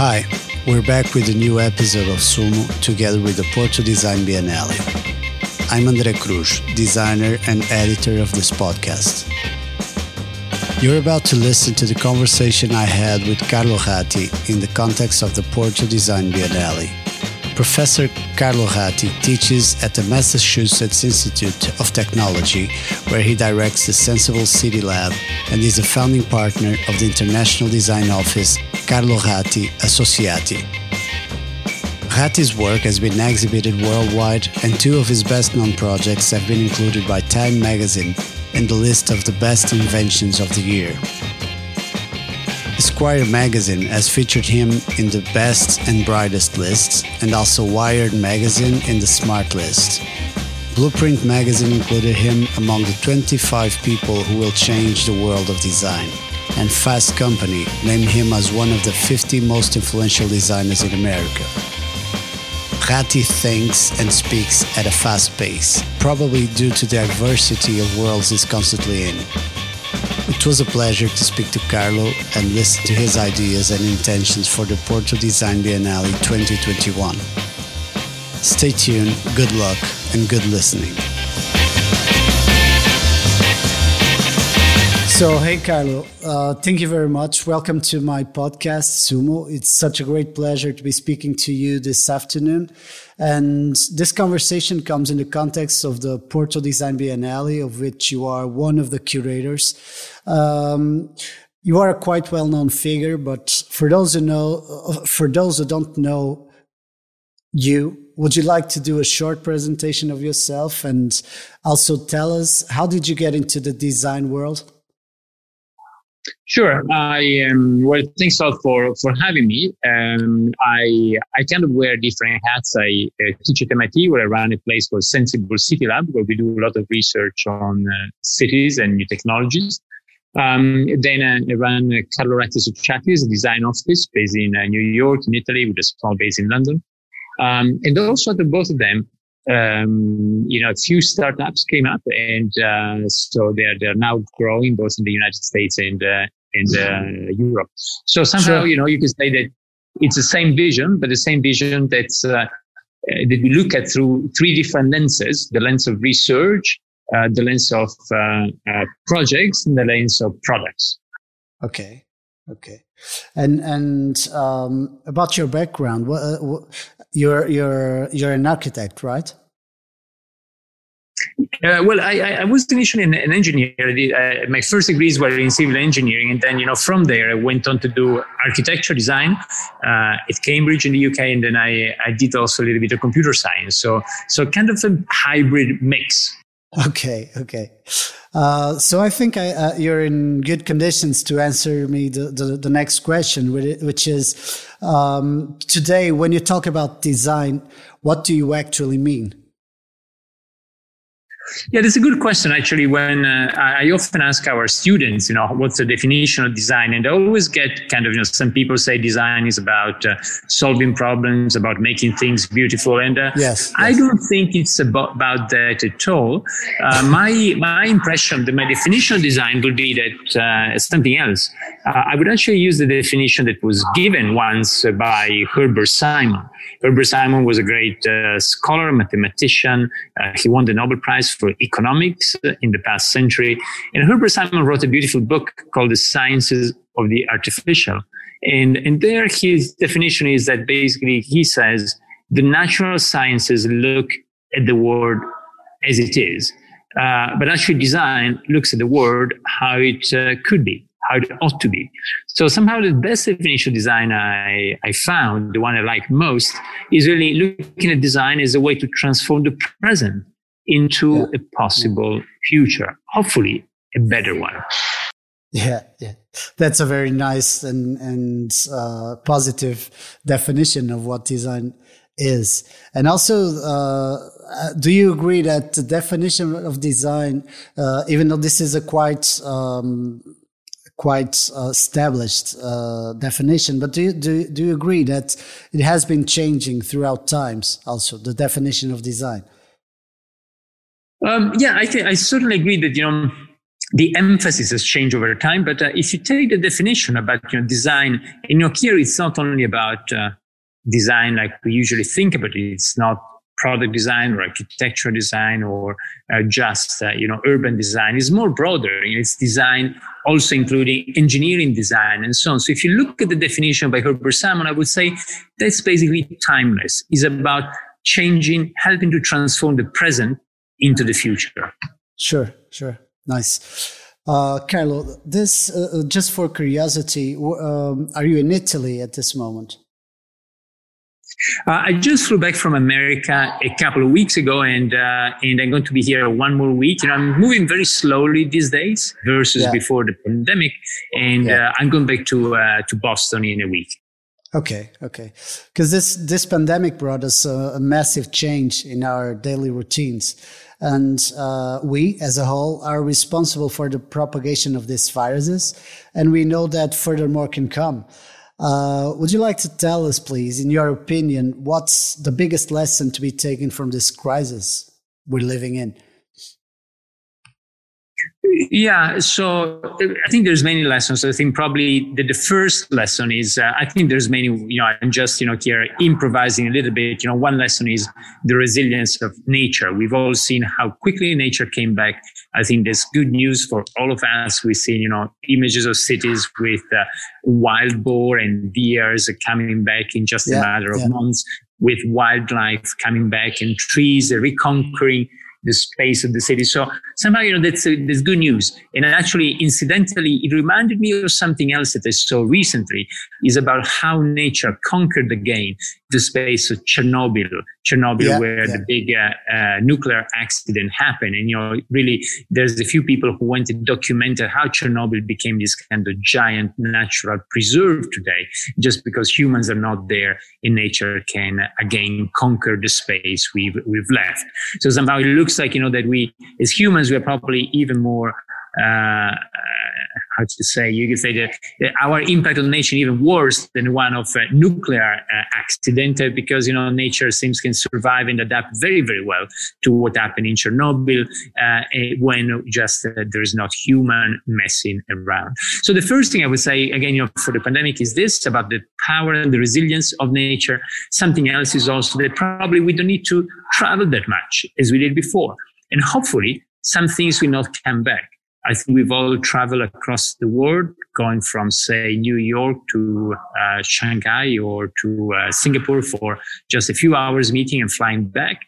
Hi, we're back with a new episode of Sumo together with the Porto Design Biennale. I'm Andre Cruz, designer and editor of this podcast. You're about to listen to the conversation I had with Carlo Ratti in the context of the Porto Design Biennale. Professor Carlo Ratti teaches at the Massachusetts Institute of Technology, where he directs the Senseable City Lab and is a founding partner of the international design office Carlo Ratti Associati. Ratti's work has been exhibited worldwide, and two of his best known projects have been included by Time magazine in the list of the best inventions of the year. Esquire magazine has featured him in the best and brightest lists, and also Wired magazine in the smart list. Blueprint magazine included him among the 25 people who will change the world of design, and Fast Company named him as one of the 50 most influential designers in America. Ratti thinks and speaks at a fast pace, probably due to the diversity of worlds he's constantly in. It was a pleasure to speak to Carlo and listen to his ideas and intentions for the Porto Design Biennale 2021. Stay tuned, good luck, and good listening. So, hey, Carlo, uh, thank you very much. Welcome to my podcast, Sumo. It's such a great pleasure to be speaking to you this afternoon. And this conversation comes in the context of the Porto Design Biennale, of which you are one of the curators. Um, you are a quite well-known figure, but for those who know, uh, for those who don't know you, would you like to do a short presentation of yourself and also tell us how did you get into the design world? Sure. I um, well, thanks a lot for for having me. Um, I I kind of wear different hats. I uh, teach at MIT, where I run a place called Senseable City Lab, where we do a lot of research on uh, cities and new technologies. Um, then I run uh, Carlo Ratti Associati, a design office based in uh, New York, in Italy, with a small base in London. Um, and also at both of them, um, you know, a few startups came up, and uh, so they're they're now growing both in the United States and uh, and uh, Europe. So somehow, sure. you know, you can say that it's the same vision, but the same vision that's uh, that we look at through three different lenses: the lens of research, uh, the lens of uh, projects, and the lens of products. Okay. Okay, and and um, about your background, what, uh, what, you're you're you're an architect, right? Uh, well, I, I, was initially an, an engineer. Uh, my first degrees were in civil engineering, and then you know from there I went on to do architecture design uh, at Cambridge in the UK, and then I, I did also a little bit of computer science. So so kind of a hybrid mix. Okay, okay. Uh, so I think I, uh, you're in good conditions to answer me the, the, the next question, which is um, today when you talk about design, what do you actually mean? Yeah, that's a good question. Actually, when uh, I often ask our students, you know, what's the definition of design, and I always get kind of, you know, some people say design is about uh, solving problems, about making things beautiful, and uh, yes, I yes. don't think it's about, about that at all. Uh, my my impression, the, my definition of design would be that uh, something else. Uh, I would actually use the definition that was given once by Herbert Simon. Herbert Simon was a great scholar, mathematician. he won the Nobel Prize for economics in the past century. And Herbert Simon wrote a beautiful book called The Sciences of the Artificial. And, and there his definition is that basically he says the natural sciences look at the world as it is. Uh, but actually design looks at the world how it uh, could be how it ought to be. So somehow the best definition of design I, I found, the one I like most, is really looking at design as a way to transform the present into yeah. a possible future, hopefully a better one. Yeah, yeah, that's a very nice and and uh, positive definition of what design is. And also, uh, do you agree that the definition of design, uh, even though this is a quite um, quite uh, established uh, definition, but do you, do do you agree that it has been changing throughout times? Also, the definition of design. Um, yeah, I think I certainly agree that you know the emphasis has changed over time. But uh, if you take the definition about you know, design, in your here, it's not only about uh, design like we usually think about it. It's not product design or architectural design or uh, just uh, you know urban design It's more broader it's design also including engineering design and so on so if you look at the definition by herbert simon i would say that's basically timeless It's about changing helping to transform the present into the future sure sure nice uh, Carlo, this uh, uh just for curiosity, um, are you in Italy at this moment? Uh, I just flew back from America a couple of weeks ago, and uh, and I'm going to be here one more week. You know, I'm moving very slowly these days versus yeah. before the pandemic, and yeah. uh, I'm going back to uh, to Boston in a week. Okay, okay, because this this pandemic brought us a, a, massive change in our daily routines, and uh, we, as a whole, are responsible for the propagation of these viruses, and we know that furthermore can come. Uh, would you like to tell us, please, in your opinion, what's the biggest lesson to be taken from this crisis we're living in? Yeah, so I think there's many lessons. I think probably the, the first lesson is uh, I think there's many. You know, I'm just you know here improvising a little bit. You know, one lesson is the resilience of nature. We've all seen how quickly nature came back. I think there's good news for all of us. We've seen you know images of cities with uh, wild boar and deers coming back in just yeah, a matter of yeah. months, with wildlife coming back and trees reconquering the space of the city. So somehow, you know, that's, uh, that's good news. And actually, incidentally, it reminded me of something else that I saw recently is about how nature conquered again the space of Chernobyl, Chernobyl, yeah, where yeah. the big uh, uh, nuclear accident happened. And, you know, really, there's a few people who went and documented how Chernobyl became this kind of giant natural preserve today, just because humans are not there and nature can again conquer the space we've, we've left. So somehow it looks like, you know, that we, as humans, we're probably even more uh, how to say, you could say that, that, our impact on nature even worse than one of a nuclear uh, accident uh, because, you know, nature seems can survive and adapt very, very well to what happened in Chernobyl uh, eh, when just uh, there's not human messing around. So the first thing I would say, again, you know, for the pandemic is this about the power and the resilience of nature. Something else is also that probably we don't need to travel that much as we did before. And hopefully some things will not come back. I think we've all traveled across the world, going from, say, New York to uh, Shanghai or to uh, Singapore for just a few hours meeting and flying back.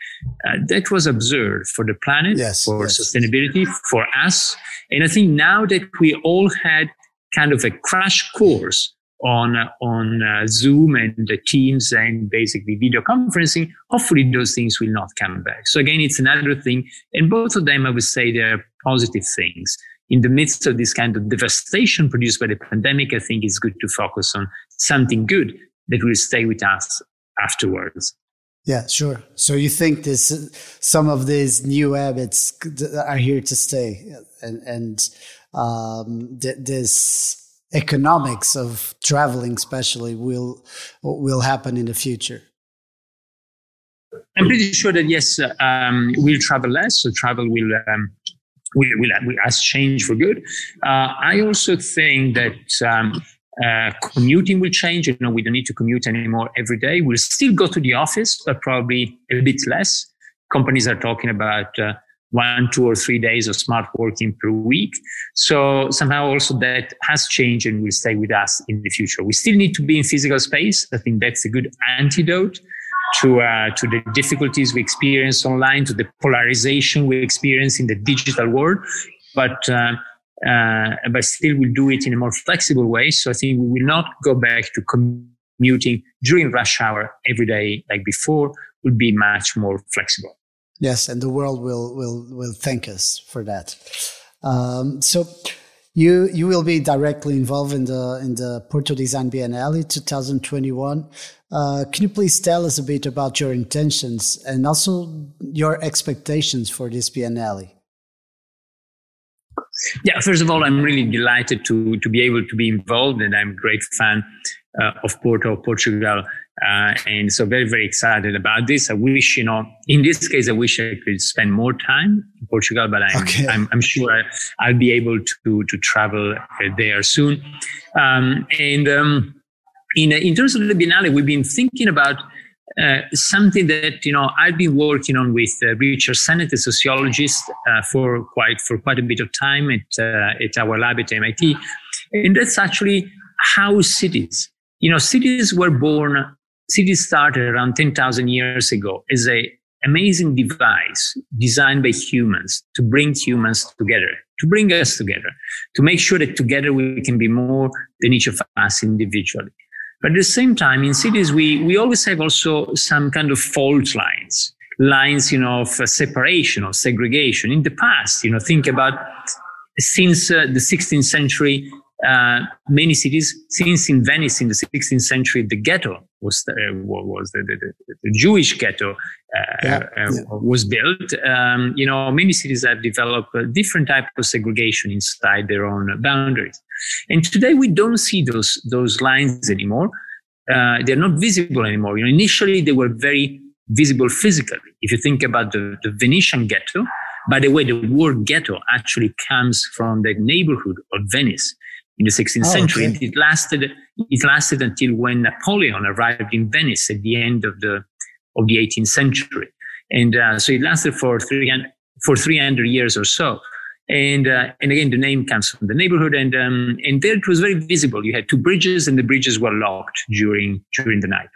Uh, that was absurd for the planet, yes, for yes. sustainability, for us. And I think now that we all had kind of a crash course on on uh, Zoom and the Teams and basically video conferencing, hopefully those things will not come back. So again, it's another thing, and both of them, I would say, they're positive things. In the midst of this kind of devastation produced by the pandemic, I think it's good to focus on something good that will stay with us afterwards. Yeah, sure. So you think this some of these new habits are here to stay, and and um, th- this economics of traveling, especially, will will happen in the future. I'm pretty sure that yes, um, we'll travel less. So travel will um, will, will, will has changed for good. Uh, I also think that um, uh, commuting will change. You know, we don't need to commute anymore every day. We'll still go to the office, but probably a bit less. Companies are talking about uh, one, two, or three days of smart working per week. So somehow also that has changed and will stay with us in the future. We still need to be in physical space. I think that's a good antidote to uh, to the difficulties we experience online, to the polarization we experience in the digital world. But uh, uh, but still, we'll do it in a more flexible way. So I think we will not go back to commuting during rush hour every day like before. Will be much more flexible. Yes, and the world will will will thank us for that. Um, so. You you will be directly involved in the in the Porto Design Biennale 2021. Uh, can you please tell us a bit about your intentions and also your expectations for this Biennale? Yeah, first of all, I'm really delighted to to be able to be involved, and I'm a great fan uh, of Porto, Portugal, Uh, and so very, very excited about this. I wish, you know, in this case, I wish I could spend more time in Portugal, but I'm, okay. I'm, I'm, sure I'll be able to, to travel there soon. Um, and, um, in, in terms of the Biennale, we've been thinking about uh, something that you know I've been working on with uh, Richard Sennett, a sociologist, uh, for quite for quite a bit of time at uh, at our lab at MIT, and that's actually how cities. You know, cities were born. Cities started around ten thousand years ago as a amazing device designed by humans to bring humans together, to bring us together, to make sure that together we can be more than each of us individually. But at the same time, in cities, we, we always have also some kind of fault lines, lines, you know, of separation or segregation. In the past, you know, think about since uh, the 16th century, uh, many cities, since in Venice in the 16th century, the ghetto was the, uh, was the, the, the, Jewish ghetto uh, yeah, uh, yeah. was built. Um, you know, many cities have developed different type of segregation inside their own boundaries. And today we don't see those those lines anymore. Uh, they're not visible anymore. You know, initially they were very visible physically. If you think about the, the Venetian ghetto, by the way, the word ghetto actually comes from the neighborhood of Venice in the 16th oh, century. Okay. It lasted, it lasted until when Napoleon arrived in Venice at the end of the, of the 18th century. And uh, so it lasted for 300, for 300 years or so. And, uh, and again, the name comes from the neighborhood. And, um, and there it was very visible. You had two bridges and the bridges were locked during, during the night.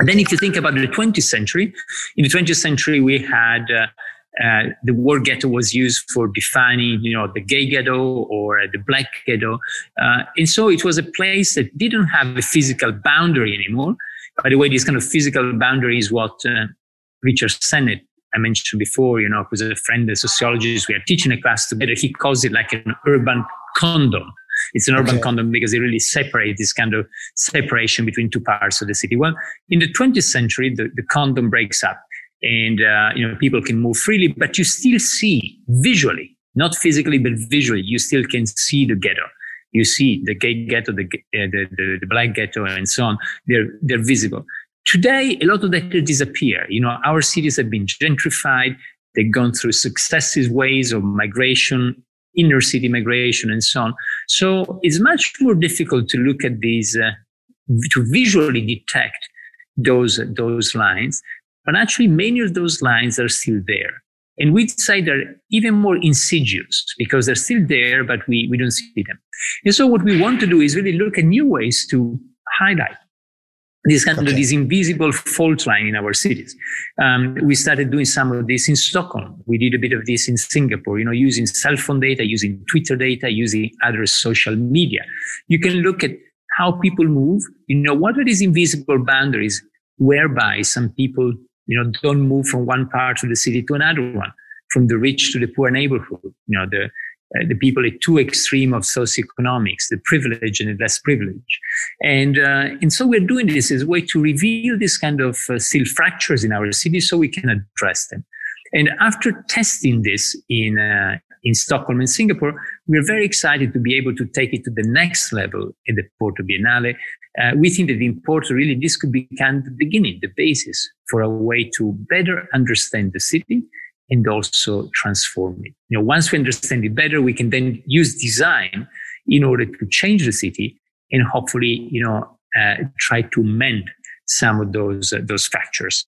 And then if you think about the 20th century, in the 20th century, we had, uh, uh, the word ghetto was used for defining, you know, the gay ghetto or the black ghetto. Uh, and so it was a place that didn't have a physical boundary anymore. By the way, this kind of physical boundary is what uh, Richard Sennett I mentioned before, you know, who's a friend, a sociologist, we are teaching a class together. He calls it like an urban condom. It's an urban okay. condom because it really separates this kind of separation between two parts of the city. Well, in the 20th century, the, the condom breaks up and uh, you know people can move freely but you still see visually not physically but visually you still can see the ghetto. You see the gay ghetto the, uh, the, the, the, black ghetto and so on. They're they're visible. Today a lot of that disappear you know our cities have been gentrified. They've gone through successive ways of migration inner city migration and so on. So it's much more difficult to look at these uh, to visually detect those those lines but actually, many of those lines are still there. And we'd say they're even more insidious because they're still there, but we, we don't see them. And so what we want to do is really look at new ways to highlight this kind okay. of this invisible fault line in our cities. Um, we started doing some of this in Stockholm. We did a bit of this in Singapore, you know, using cell phone data, using Twitter data, using other social media. You can look at how people move, you know, what are these invisible boundaries whereby some people you know, don't move from one part of the city to another one, from the rich to the poor neighborhood. You know, the uh, the people at two extreme of socioeconomics, the privileged and the less privileged. And, uh, and so we're doing this as a way to reveal this kind of uh, still fractures in our city so we can address them. And after testing this in, uh, in Stockholm and Singapore, we're very excited to be able to take it to the next level in the Porto Biennale. Uh, we think that in Porto, really, this could be kind of the beginning, the basis for a way to better understand the city and also transform it. You know, once we understand it better, we can then use design in order to change the city and hopefully, you know, uh, try to mend some of those uh, those fractures.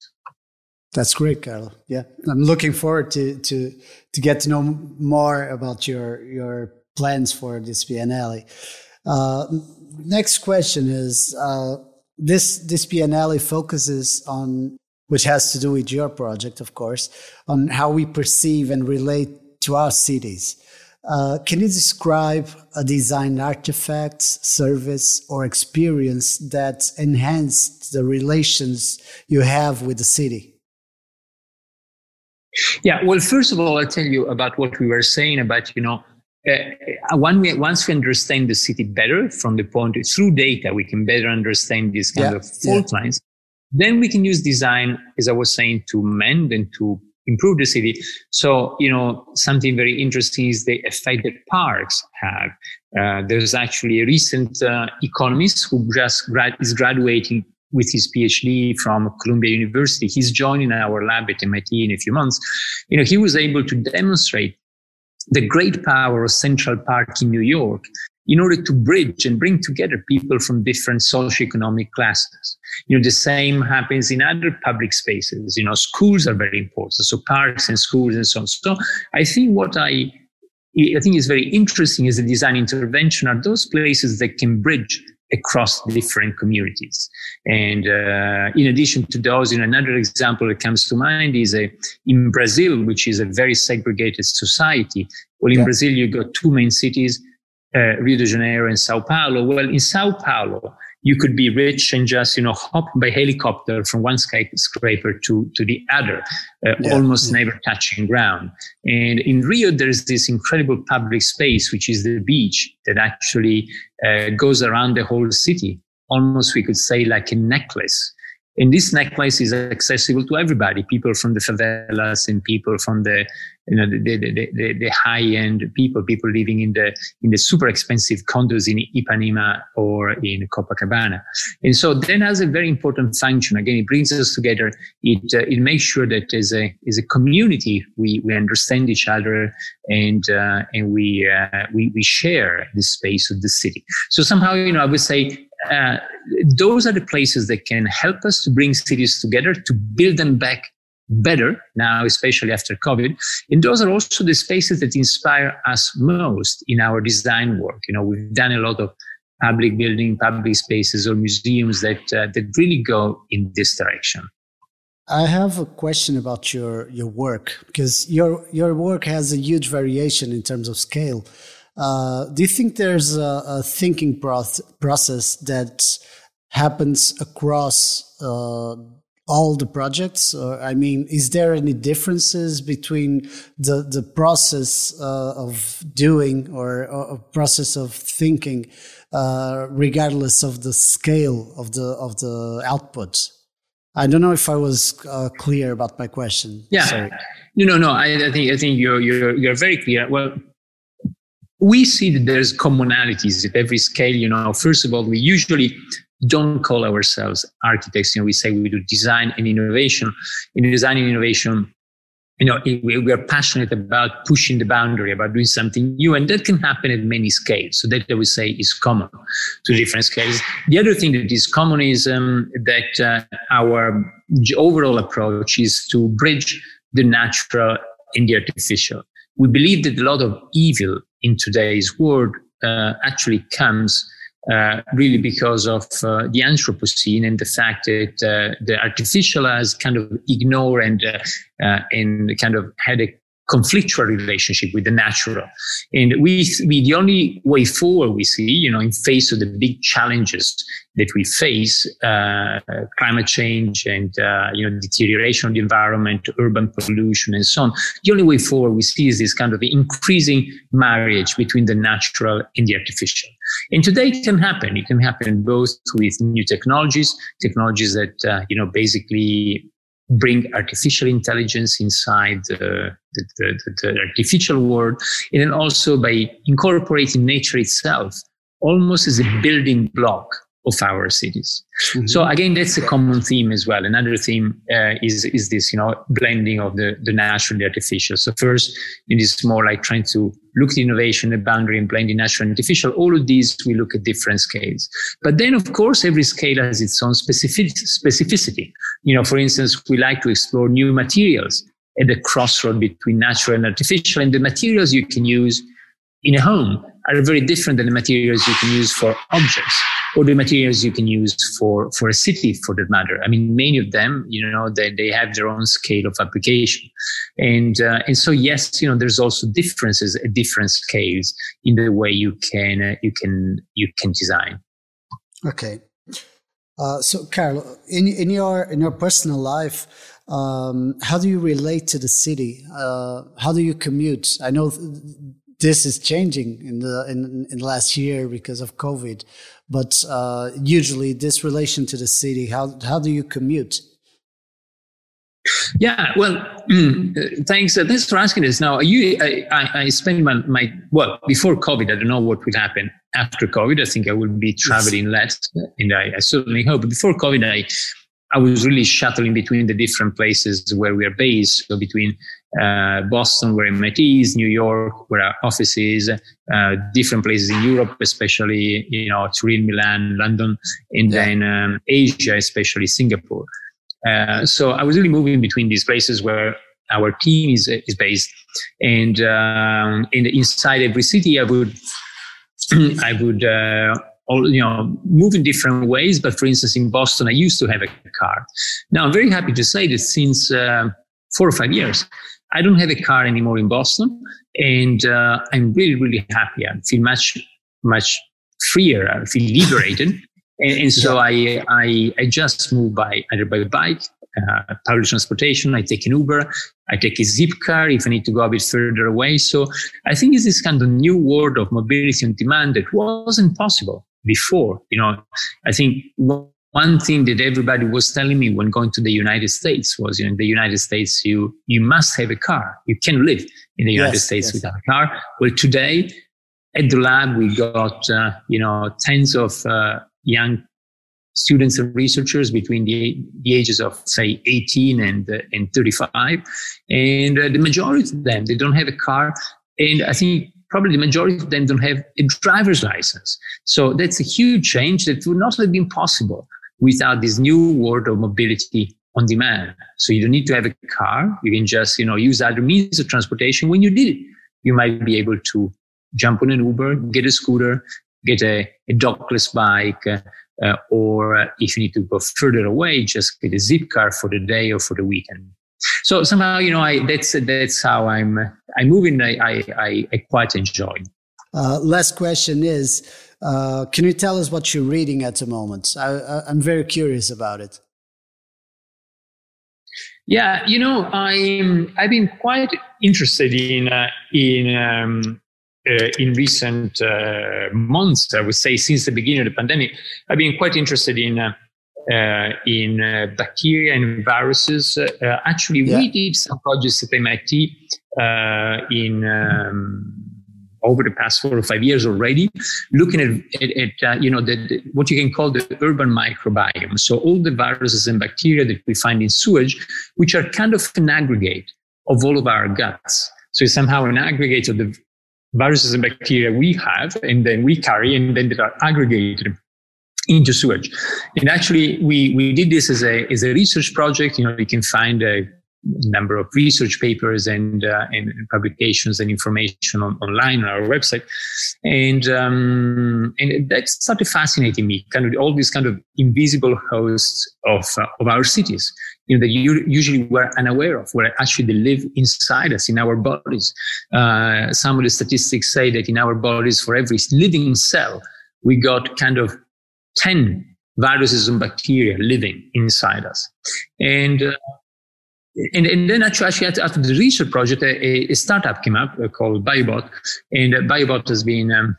That's great, Carlo. Yeah, I'm looking forward to to to get to know more about your your plans for this Biennale. Uh, next question is uh, this this Biennale focuses on which has to do with your project, of course, on how we perceive and relate to our cities. Uh, can you describe a design artifact, service, or experience that enhanced the relations you have with the city? Yeah, well, first of all, I'll tell you about what we were saying about, you know, uh, one way, once we understand the city better from the point of through data, we can better understand these kind yeah, of fault yeah. lines. Then we can use design, as I was saying, to mend and to improve the city. So, you know, something very interesting is the effect that parks have. Uh, there's actually a recent uh, economist who just grad- is graduating with his PhD from Columbia University. He's joining our lab at MIT in a few months. You know, he was able to demonstrate the great power of Central Park in New York in order to bridge and bring together people from different socioeconomic classes. You know, the same happens in other public spaces. You know, schools are very important. So parks and schools and so on. So I think what I I think is very interesting is the design intervention are those places that can bridge across different communities. And uh, in addition to those, in another example that comes to mind is a, in Brazil, which is a very segregated society. Well, in yeah. Brazil, you got two main cities, uh, Rio de Janeiro and Sao Paulo. Well, in Sao Paulo, you could be rich and just you know hop by helicopter from one skyscraper to to the other uh, yeah. almost never touching ground. And in rio there's this incredible public space which is the beach that actually uh, goes around the whole city. Almost we could say like a necklace and this necklace is accessible to everybody people from the favelas and people from the you know, the, the, the, the high end people, people living in the, in the super expensive condos in Ipanema or in Copacabana. And so that has a very important function. Again, it brings us together. It, uh, it makes sure that as a, as a community, we, we understand each other and, uh, and we, uh, we, we share the space of the city. So somehow, you know, I would say uh, those are the places that can help us to bring cities together, to build them back better now, especially after COVID. And those are also the spaces that inspire us most in our design work. You know, we've done a lot of public building, public spaces, or museums that uh, that really go in this direction. I have a question about your your work because your your work has a huge variation in terms of scale. Uh, do you think there's a, a thinking process that happens across uh, all the projects? Or, I mean, is there any differences between the the process uh, of doing or, a process of thinking, uh, regardless of the scale of the of the output? I don't know if I was uh, clear about my question. Yeah, Sorry. no, no, no. I, I think I think you're you're you're very clear. Well, we see that there's commonalities at every scale. You know, first of all, we usually don't call ourselves architects. You know, we say we do design and innovation. In design and innovation, you know, we are passionate about pushing the boundary, about doing something new, and that can happen at many scales. So that I would say is common to different scales. The other thing that is common is um, that uh, our overall approach is to bridge the natural and the artificial. We believe that a lot of evil in today's world uh, actually comes uh, really because of uh, the Anthropocene and the fact that uh, the artificial has kind of ignored and uh, uh, and kind of had a conflictual relationship with the natural. And we, we, the only way forward we see, you know, in face of the big challenges that we face, uh, climate change and, uh, you know, deterioration of the environment, urban pollution and so on. The only way forward we see is this kind of increasing marriage between the natural and the artificial. And today it can happen. It can happen both with new technologies, technologies that, uh, you know, basically bring artificial intelligence inside the, the, the, the, artificial world, and then also by incorporating nature itself almost as a building block of our cities. Mm-hmm. So again, that's a common theme as well. Another theme uh, is is this, you know, blending of the the natural and the artificial. So first, it is more like trying to look at innovation, the boundary, and blending natural and artificial. All of these we look at different scales. But then, of course, every scale has its own specific specificity. You know, for instance, we like to explore new materials at the crossroad between natural and artificial, and the materials you can use in a home are very different than the materials you can use for objects or the materials you can use for, for a city for that matter. I mean, many of them, you know, they, they have their own scale of application. And, uh, and so, yes, you know, there's also differences at different scales in the way you can, uh, you can, you can design. Okay. Uh, so, Carlo, in, in your, in your personal life, um, how do you relate to the city? Uh, how do you commute? I know this is changing in the in, in the last year because of COVID. But uh, usually, this relation to the city, how how do you commute? Yeah, well, mm, thanks. Uh, thanks for asking this. Now, you, I, I, I spent my, my, well, before COVID, I don't know what would happen after COVID. I think I will be traveling less, and I, I, certainly hope. But before COVID, I, I was really shuttling between the different places where we are based. So between uh, Boston, where MIT is, New York, where our office is, uh, different places in Europe, especially you know Turin, Milan, London, and yeah. then um, Asia, especially Singapore. Uh, so I was really moving between these places where our team is is based, and um, in, inside every city, I would I would uh, all, you know, move in different ways. But for instance, in Boston, I used to have a car. Now I'm very happy to say that since uh, four or five years, I don't have a car anymore in Boston, and uh, I'm really, really happy. I feel much, much freer. I feel liberated, and, and, so I, I, I just move by either by bike, uh, public transportation. I take an Uber. I take a zip car if I need to go a bit further away. So I think it's this kind of new world of mobility on demand that wasn't possible before. You know, I think one thing that everybody was telling me when going to the United States was, you know, in the United States, you, you must have a car. You can live in the United yes, States yes. without a car. Well, today at the lab, we got, uh, you know, tens of uh, young students and researchers between the, the ages of, say, 18 and, uh, and 35. And uh, the majority of them, they don't have a car. And I think probably the majority of them don't have a driver's license. So that's a huge change that would not have been possible without this new world of mobility on demand. So you don't need to have a car. You can just, you know, use other means of transportation when you need it. You might be able to jump on an Uber, get a scooter, get a, a dockless bike, uh, uh, or if you need to go further away, just get a Zipcar for the day or for the weekend. So somehow, you know, I, that's, that's how I'm, I'm moving. I, I, I quite enjoy. Uh, last question is, uh, can you tell us what you're reading at the moment? I, am very curious about it. Yeah, you know, I'm I've been quite interested in uh, in um, uh, in recent uh, months. I would say since the beginning of the pandemic, I've been quite interested in. Uh, uh, in bacteria and viruses. actually, yeah. we did some projects at MIT in um, over the past four or five years already, looking at, at, at uh, you know the, the, what you can call the urban microbiome. So all the viruses and bacteria that we find in sewage, which are kind of an aggregate of all of our guts. So it's somehow an aggregate of the viruses and bacteria we have, and then we carry, and then that are aggregated into sewage. And actually, we we did this as a as a research project. You know, you can find a number of research papers and, uh, and publications and information on, online on our website. And, um, and that started fascinating me, kind of all these kind of invisible hosts of, uh, of our cities, you know, that you usually we're unaware of, where actually they live inside us, in our bodies. Uh, some of the statistics say that in our bodies, for every living cell, we got kind of 10 viruses and bacteria living inside us. And, uh, and, and then actually, actually after the research project, a, a startup came up uh, called Biobot, and uh, Biobot has been um,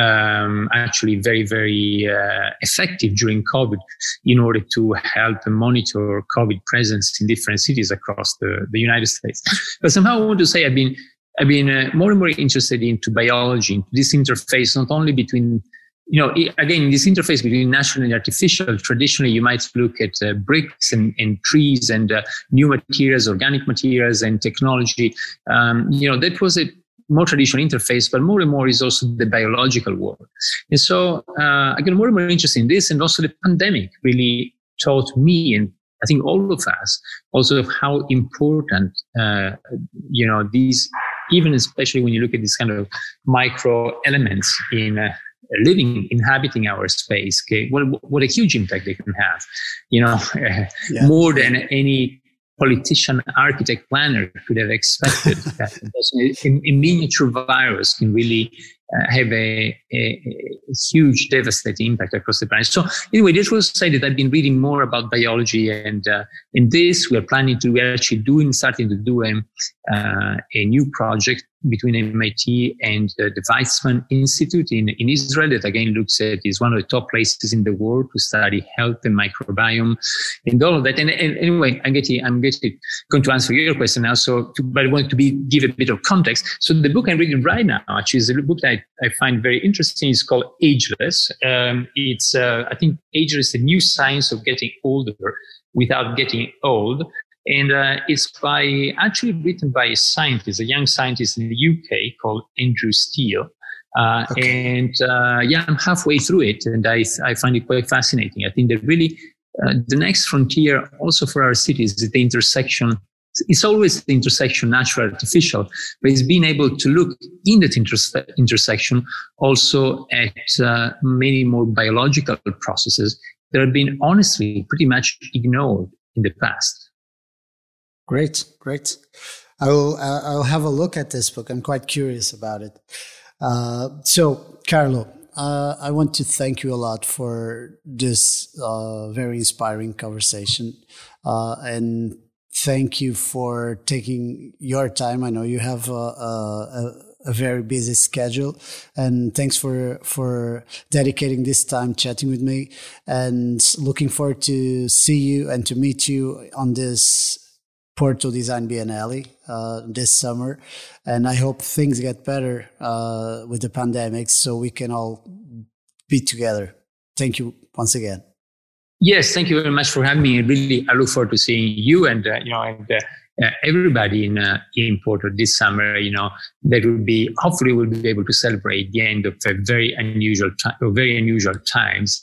um, actually very, very uh, effective during COVID in order to help monitor COVID presence in different cities across the, the United States. But somehow I want to say I've been I've been uh, more and more interested into biology, into this interface not only between you know, again, this interface between natural and artificial, traditionally you might look at uh, bricks and, and, trees and uh, new materials, organic materials and technology. Um, you know, that was a more traditional interface, but more and more is also the biological world. And so uh, I get more and more interested in this. And also the pandemic really taught me and I think all of us also how important, uh, you know, these, even especially when you look at these kind of micro elements in uh, living, inhabiting our space, okay, what, what a huge impact they can have, you know, yeah. more than any politician, architect, planner could have expected. that a, a, miniature virus can really uh, have a, a, a, huge devastating impact across the planet. So anyway, this was say that I've been reading more about biology and uh, in this we are planning to, we're actually doing, starting to do a, uh, a new project between MIT and the Weizmann Institute in, in Israel that again looks at is one of the top places in the world to study health and microbiome and all of that. And, and anyway, I'm getting, I'm getting, going to answer your question now. So, to, but I want to be, give a bit of context. So the book I'm reading right now, actually is a book that I, I find very interesting. It's called Ageless. Um, it's, uh, I think Ageless, the new science of getting older without getting old. And uh, it's by actually written by a scientist, a young scientist in the UK called Andrew Steele. Uh, okay. And uh, yeah, I'm halfway through it, and I I find it quite fascinating. I think that really uh, the next frontier, also for our cities, is the intersection. It's always the intersection, natural, artificial, but it's being able to look in that inter- intersection also at uh, many more biological processes that have been honestly pretty much ignored in the past. Great, great. I will. I'll have a look at this book. I'm quite curious about it. Uh, so, Carlo, uh, I want to thank you a lot for this uh, very inspiring conversation, uh, and thank you for taking your time. I know you have a, a, a, very busy schedule, and thanks for for dedicating this time chatting with me. And looking forward to see you and to meet you on this Porto Design Biennale uh, this summer, and I hope things get better uh, with the pandemic, so we can all be together. Thank you once again. Yes, thank you very much for having me. Really, I look forward to seeing you and uh, you know and uh, uh, everybody in uh, in Porto this summer. You know, that will be hopefully we'll be able to celebrate the end of a very unusual, time, very unusual times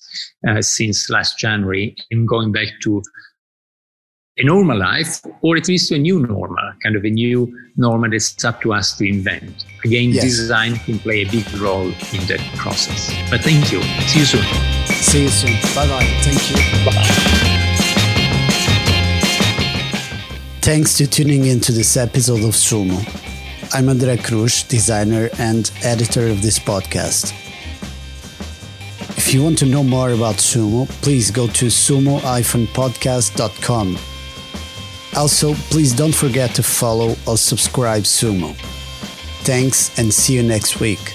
since last January, and going back to a normal life or at least a new normal, kind of a new normal that's up to us to invent. Again, yes. design can play a big role in that process. But thank you. See you soon. See you soon. Bye bye. Thank you. Bye. Thanks to tuning into this episode of Sumo. I'm Andrea Cruz, designer and editor of this podcast. If you want to know more about Sumo, please go to sumo-podcast.com also, please don't forget to follow or subscribe Sumo. Thanks and see you next week.